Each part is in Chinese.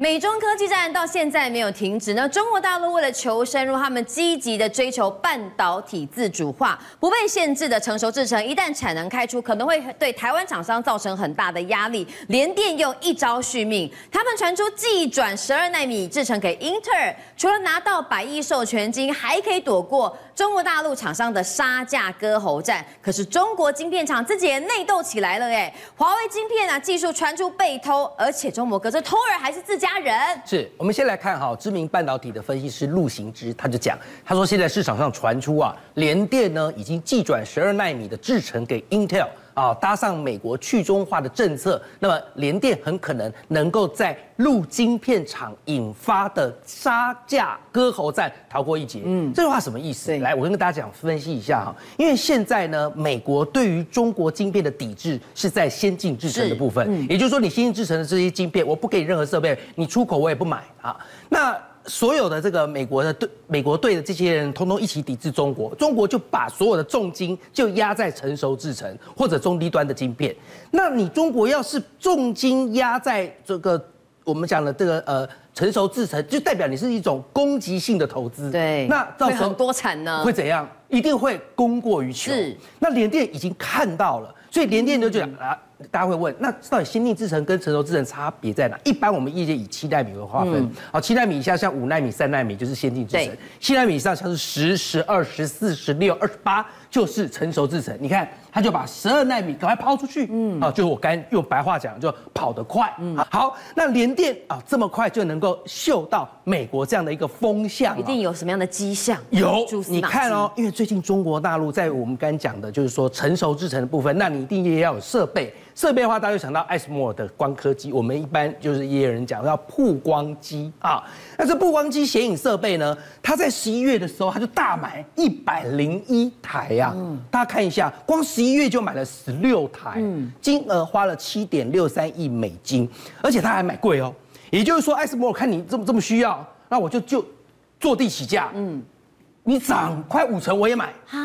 美中科技战到现在没有停止。那中国大陆为了求生，如他们积极的追求半导体自主化，不被限制的成熟制程，一旦产能开出，可能会对台湾厂商造成很大的压力。联电又一招续命，他们传出技转十二奈米制程给英特尔，除了拿到百亿授权金，还可以躲过中国大陆厂商的杀价割喉战。可是中国晶片厂自己也内斗起来了，哎，华为晶片啊，技术传出被偷，而且中国隔着偷儿还是自家。人是我们先来看哈，知名半导体的分析师陆行之，他就讲，他说现在市场上传出啊，联电呢已经寄转十二纳米的制程给 Intel。啊，搭上美国去中化的政策，那么联电很可能能够在陆晶片厂引发的杀价割喉战逃过一劫。嗯，这句话什么意思？来，我跟大家讲分析一下哈。因为现在呢，美国对于中国晶片的抵制是在先进制程的部分，也就是说，你先进制程的这些晶片，我不给你任何设备，你出口我也不买啊。那所有的这个美国的对美国队的这些人，通通一起抵制中国，中国就把所有的重金就压在成熟制程或者中低端的晶片。那你中国要是重金压在这个我们讲的这个呃成熟制程，就代表你是一种攻击性的投资。对，那到时候多产呢？会怎样？一定会供过于求。是，那联电已经看到了，所以联电就讲啊。大家会问，那到底先进制程跟成熟制程差别在哪？一般我们业界以七纳米为划分，好、嗯，七纳米以下像五纳米、三纳米就是先进制程，七纳米以上像是十、十二、十四、十六、二十八就是成熟制程。你看。他就把十二纳米赶快抛出去，嗯，啊，就是我刚用白话讲，就跑得快，嗯，好，那联电啊这么快就能够嗅到美国这样的一个风向，一定有什么样的迹象？有，你看哦，因为最近中国大陆在我们刚讲的，就是说成熟制程的部分，那你一定也要有设备，设备的话，大家就想到艾斯摩尔的光刻机，我们一般就是也有人讲叫曝光机啊，那这曝光机显影设备呢，它在十一月的时候，它就大买一百零一台呀，嗯，大家看一下，光十一。月就买了十六台，嗯。金额花了七点六三亿美金，而且他还买贵哦。也就是说，艾斯摩尔看你这么这么需要，那我就就坐地起价，嗯，你涨快五成我也买。啊，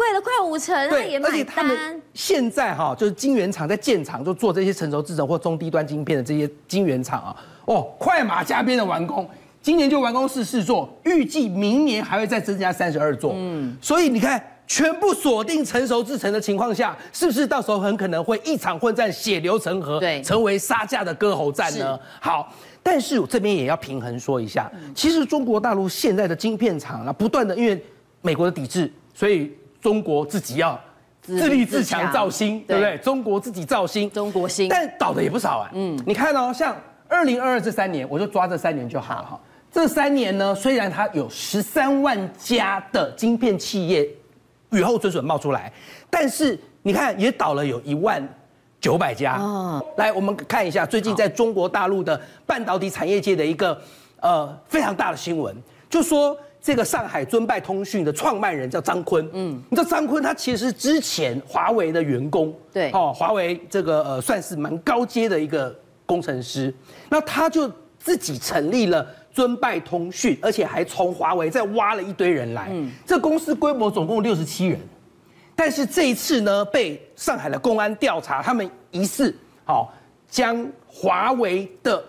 贵了快五成，对，而且他们现在哈，就是晶圆厂在建厂，就做这些成熟制程或中低端晶片的这些晶圆厂啊，哦，快马加鞭的完工，今年就完工四四座，预计明年还会再增加三十二座，嗯，所以你看。全部锁定成熟制成的情况下，是不是到时候很可能会一场混战，血流成河，对，成为杀价的割喉战呢？好，但是我这边也要平衡说一下，其实中国大陆现在的晶片厂啊，不断的因为美国的抵制，所以中国自己要自立自强造星，对不对？中国自己造星，中国星，但倒的也不少啊。嗯，你看哦，像二零二二这三年，我就抓这三年就好了哈。这三年呢，虽然它有十三万家的晶片企业。雨后春笋冒出来，但是你看也倒了有一万九百家。哦，来我们看一下最近在中国大陆的半导体产业界的一个呃非常大的新闻，就说这个上海尊拜通讯的创办人叫张坤。嗯，你知道张坤他其实是之前华为的员工。对，哦，华为这个呃算是蛮高阶的一个工程师，那他就自己成立了。尊拜通讯，而且还从华为再挖了一堆人来。嗯，这公司规模总共六十七人，但是这一次呢，被上海的公安调查，他们疑似好将华为的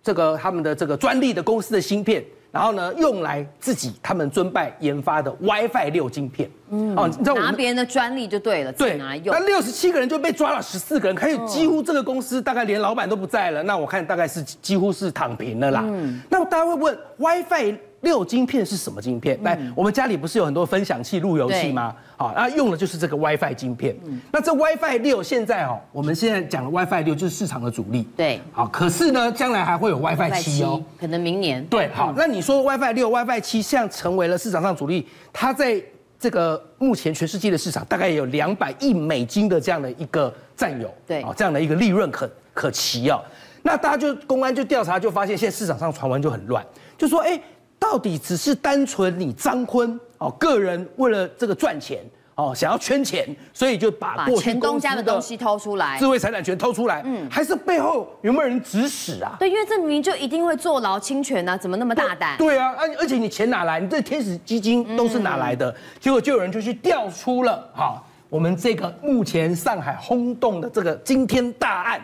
这个他们的这个专利的公司的芯片。然后呢，用来自己他们尊拜研发的 WiFi 六晶片，嗯，哦，你知道拿别人的专利就对了，对，拿来用。那六十七个人就被抓了十四个人，可以几乎这个公司大概连老板都不在了。那我看大概是几乎是躺平了啦。嗯，那么大家会问 WiFi？六晶片是什么晶片？来，我们家里不是有很多分享器、路由器吗？好，那用的就是这个 WiFi 晶片。那这 WiFi 六现在哦，我们现在讲的 WiFi 六就是市场的主力。对，好，可是呢，将来还会有 WiFi 七哦，可能明年。对，好，那你说 WiFi 六、WiFi 七现在成为了市场上主力，它在这个目前全世界的市场大概有两百亿美金的这样的一个占有，对，啊，这样的一个利润可可期哦。那大家就公安就调查就发现，现在市场上传闻就很乱，就说哎。到底只是单纯你张坤哦，个人为了这个赚钱哦，想要圈钱，所以就把过去东家的东西偷出来，智慧财产权偷出来，嗯，还是背后有没有人指使啊？对，因为这明明就一定会坐牢侵权呢，怎么那么大胆？对啊，而而且你钱哪来？你这天使基金都是哪来的？结果就有人就去调出了哈，我们这个目前上海轰动的这个惊天大案。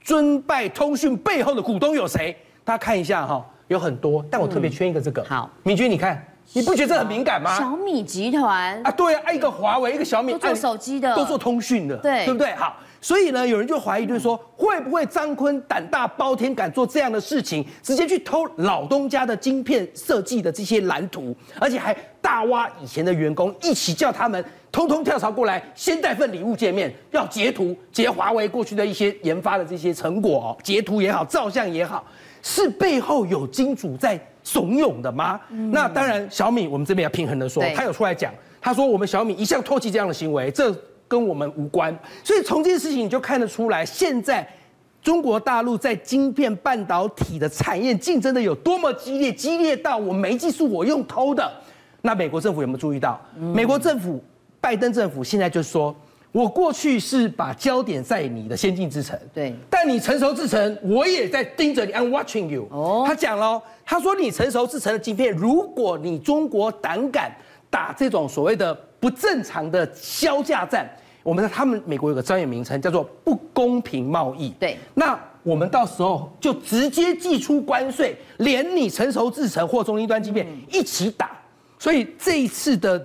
尊拜通讯背后的股东有谁？大家看一下哈，有很多，但我特别圈一个这个。好，明君，你看，你不觉得这很敏感吗？小米集团啊，对啊，一个华为，一个小米，都做手机的，都做通讯的，对，对不对？好。所以呢，有人就怀疑，就是说，会不会张坤胆大包天，敢做这样的事情，直接去偷老东家的晶片设计的这些蓝图，而且还大挖以前的员工，一起叫他们通通跳槽过来，先带份礼物见面，要截图，截华为过去的一些研发的这些成果哦，截图也好，照相也好，是背后有金主在怂恿的吗？嗯、那当然，小米我们这边要平衡的说，他有出来讲，他说我们小米一向唾弃这样的行为，这。跟我们无关，所以从这件事情你就看得出来，现在中国大陆在晶片半导体的产业竞争的有多么激烈，激烈到我没技术我用偷的。那美国政府有没有注意到？美国政府拜登政府现在就说，我过去是把焦点在你的先进制程，对，但你成熟制程我也在盯着你，I'm watching you。哦，他讲了，他说你成熟制程的晶片，如果你中国胆敢打这种所谓的。不正常的削价战，我们他们美国有个专业名称叫做不公平贸易。对，那我们到时候就直接寄出关税，连你成熟制成或中低端晶片一起打。所以这一次的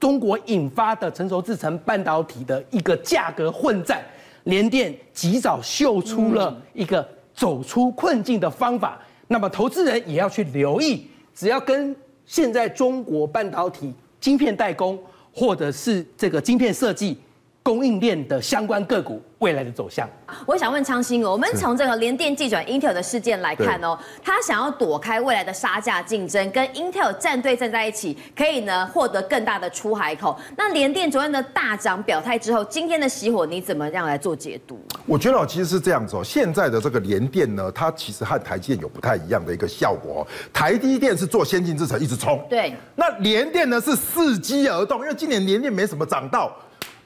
中国引发的成熟制成半导体的一个价格混战，联电及早秀出了一个走出困境的方法。那么投资人也要去留意，只要跟现在中国半导体晶片代工。或者是这个晶片设计供应链的相关个股未来的走向，我想问昌兴，我们从这个联电技转 Intel 的事件来看哦，他想要躲开未来的杀价竞争，跟 Intel 站队站在一起，可以呢获得更大的出海口。那联电昨天的大涨表态之后，今天的熄火，你怎么样来做解读？我觉得其实是这样子哦，现在的这个联电呢，它其实和台积电有不太一样的一个效果哦。台积电是做先进制程一直冲，对，那联电呢是伺机而动，因为今年联电没什么涨到。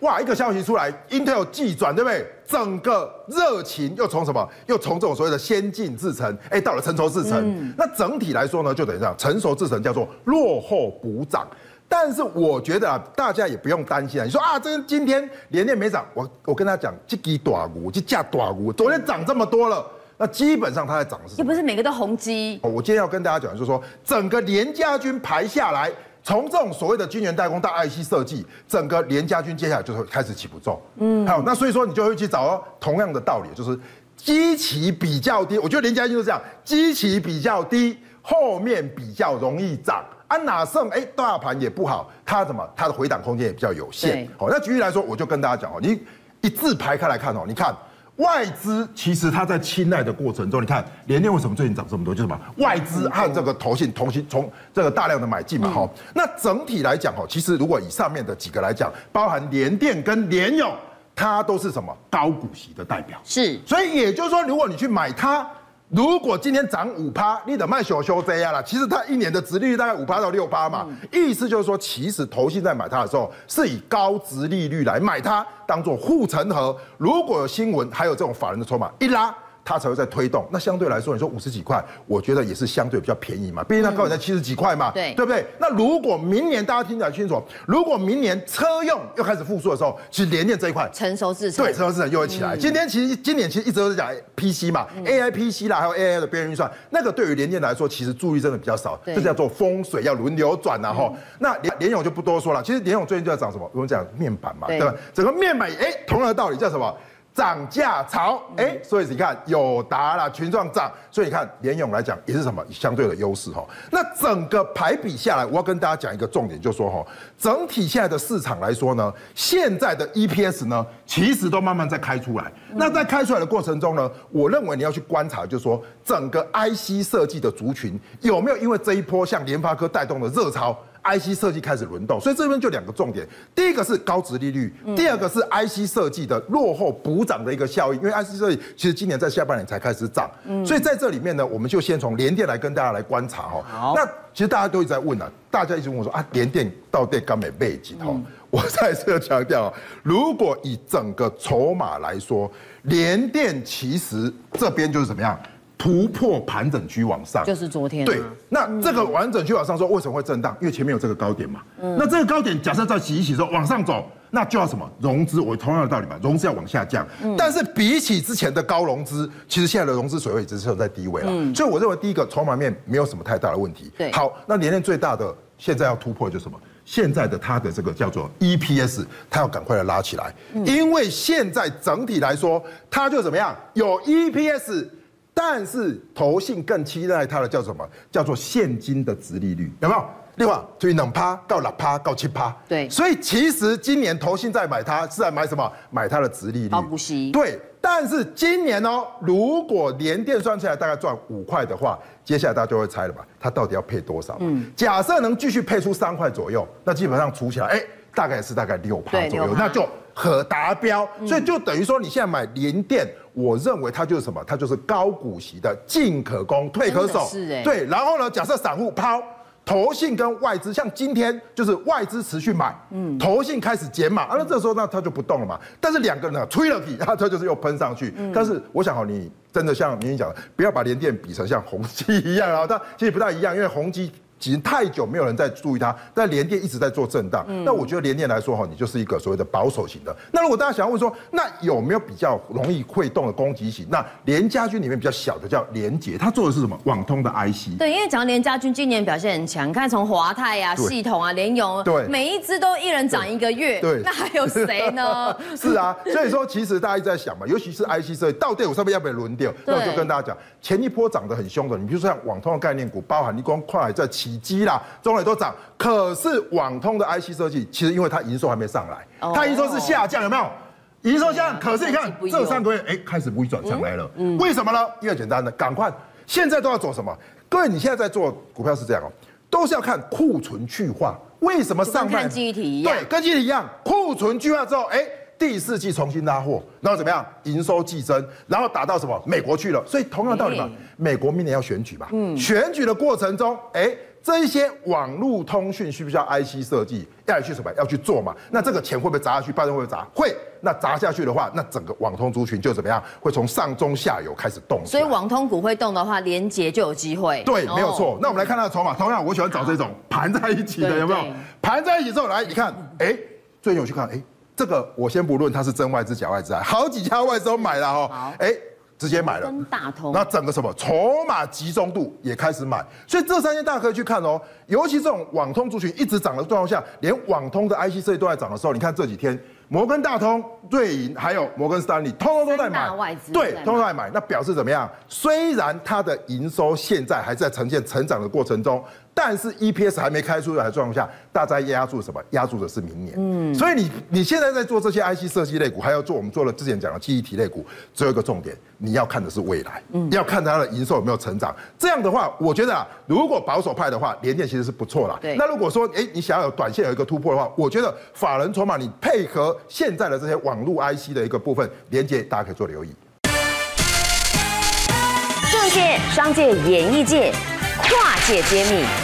哇，一个消息出来，Intel 技转，对不对？整个热情又从什么？又从这种所谓的先进制程，哎，到了成熟制程。嗯、那整体来说呢，就等于这样，成熟制程叫做落后补涨。但是我觉得啊，大家也不用担心啊。你说啊，这今天联电没涨，我我跟他讲，这支大股，这架大股，昨天涨这么多了，那基本上它在涨是什么？又不是每个都红鸡。我今天要跟大家讲，就是说整个联家军排下来。从这种所谓的晶圆代工到 IC 设计，整个联家军接下来就会开始起不重。嗯，好，那所以说你就会去找哦，同样的道理，就是基期比较低。我觉得联家军就是这样，基期比较低，后面比较容易涨。安哪胜哎，大盘也不好，它怎么它的回档空间也比较有限。好，那举例来说，我就跟大家讲哦，你一字排开来看哦，你看。外资其实它在青睐的过程中，你看联电为什么最近涨这么多？就是什么？外资和这个投信同行从这个大量的买进嘛，哈。那整体来讲，哈，其实如果以上面的几个来讲，包含联电跟联友，它都是什么高股息的代表。是，所以也就是说，如果你去买它。如果今天涨五趴，你得卖小修这样了。其实它一年的值利率大概五趴到六趴嘛，意思就是说，其实投信在买它的时候，是以高值利率来买它，当做护城河。如果有新闻，还有这种法人的筹码一拉。它才会在推动，那相对来说，你说五十几块，我觉得也是相对比较便宜嘛，毕竟它高点在七十几块嘛，对，对不对？那如果明年大家听起来清楚，如果明年车用又开始复苏的时候，其实联电这一块成熟制程，对，成熟制程又会起来。今天其实今年其实一直都是讲 PC 嘛，AI PC 啦，还有 AI 的边缘运算，那个对于联电来说，其实注意真的比较少，这叫做风水要轮流转然后。那联联咏就不多说了，其实联咏最近就在涨什么？我们讲面板嘛，对吧？整个面板，哎，同样的道理叫什么？涨价潮，哎，所以你看友达啦，群创涨，所以你看联咏来讲也是什么相对的优势哈。那整个排比下来，我要跟大家讲一个重点，就是说哈，整体现在的市场来说呢，现在的 EPS 呢，其实都慢慢在开出来。那在开出来的过程中呢，我认为你要去观察，就是说整个 IC 设计的族群有没有因为这一波像联发科带动的热潮。IC 设计开始轮动，所以这边就两个重点，第一个是高值利率，第二个是 IC 设计的落后补涨的一个效应，因为 IC 设计其实今年在下半年才开始涨，所以在这里面呢，我们就先从联电来跟大家来观察哈。那其实大家都一直在问啊，大家一直问我说啊，联电到底干没背景哈？我再次强调，如果以整个筹码来说，联电其实这边就是怎么样？突破盘整区往上，就是昨天。对，那这个完整区往上说，为什么会震荡？因为前面有这个高点嘛。嗯。那这个高点假设再洗一洗之后往上走，那就要什么融资？我同样的道理嘛，融资要往下降。嗯、但是比起之前的高融资，其实现在的融资水位一直是在低位了。嗯、所以我认为第一个筹码面没有什么太大的问题。对，好，那联电最大的现在要突破就是什么？现在的它的这个叫做 EPS，它要赶快的拉起来，嗯、因为现在整体来说，它就怎么样？有 EPS，但是投信更期待它的叫什么？叫做现金的殖利率，有没有？另外，就两趴到六趴到七趴，对，所以其实今年投信在买它是在买什么？买它的殖利率，高股息，对。但是今年哦，如果连电算起来大概赚五块的话，接下来大家就会猜了吧？它到底要配多少？嗯，假设能继续配出三块左右，那基本上除起来，哎，大概是大概六趴左右，那就可达标。所以就等于说，你现在买联电，我认为它就是什么？它就是高股息的进可攻，退可守。是哎，对。然后呢，假设散户抛。投信跟外资，像今天就是外资持续买，嗯，投信开始减码，啊，那这时候那它就不动了嘛。但是两个人呢，吹了起，然 后它就是又喷上去。嗯、但是我想哦，你真的像明明讲的，不要把联电比成像宏基一样啊，它其实不大一样，因为宏基。已经太久没有人在注意它，但联电一直在做震荡。那我觉得联电来说哈，你就是一个所谓的保守型的。那如果大家想要问说，那有没有比较容易会动的攻击型？那联家军里面比较小的叫联捷，它做的是什么？网通的 IC。对，因为讲到联家军今年表现很强，看从华泰啊、系统啊、联咏，对，每一只都一人涨一个月。对，那还有谁呢？是啊，所以说其实大家一直在想嘛，尤其是 IC 设计到底我上面要不要轮掉？那我就跟大家讲，前一波涨得很凶的，你比如说像网通的概念股，包含你光快在起基啦。也都涨，可是网通的 IC 设计，其实因为它营收还没上来，它营收是下降，有没有？营收下降，可是你看这三个月，哎，开始不会转上来了，为什么呢？因为简单的，赶快，现在都要做什么？各位，你现在在做股票是这样哦，都是要看库存去化。为什么上半？跟体一样，对，跟记忆体一样，库存去化之后，哎，第四季重新拉货，然后怎么样？营收季增，然后打到什么？美国去了。所以同样的道理嘛，美国明年要选举嘛，嗯，选举的过程中，哎。这一些网络通讯需不需要 IC 设计？要去什么？要去做嘛？那这个钱会不会砸下去？拜登会不会砸？会。那砸下去的话，那整个网通族群就怎么样？会从上中下游开始动。所以网通股会动的话，联杰就有机会。对，没有错。那我们来看它的筹码。同样，我喜欢找这种盘在一起的，有没有？盘在一起之后，来你看，哎，最近我去看，哎，这个我先不论它是真外资假外资啊，好几家外资都买了哦。好。哎。直接买了，那整个什么筹码集中度也开始买，所以这三天大家可以去看哦。尤其这种网通族群一直涨的状况下，连网通的 IC 设计都在涨的时候，你看这几天摩根大通、瑞银还有摩根士丹利，通通都在买，对，通通都在买，那表示怎么样？虽然它的营收现在还在呈现成长的过程中。但是 EPS 还没开出来的状况下，大家压住什么？压住的是明年。嗯，所以你你现在在做这些 IC 设计类股，还要做我们做了之前讲的记忆体类股，只有一个重点，你要看的是未来，嗯，要看它的营收有没有成长。这样的话，我觉得啊，如果保守派的话，联电其实是不错啦。对。那如果说，哎，你想要有短线有一个突破的话，我觉得法人筹码你配合现在的这些网络 IC 的一个部分，连接大家可以做留意。政界、商界、演艺界，跨界揭秘。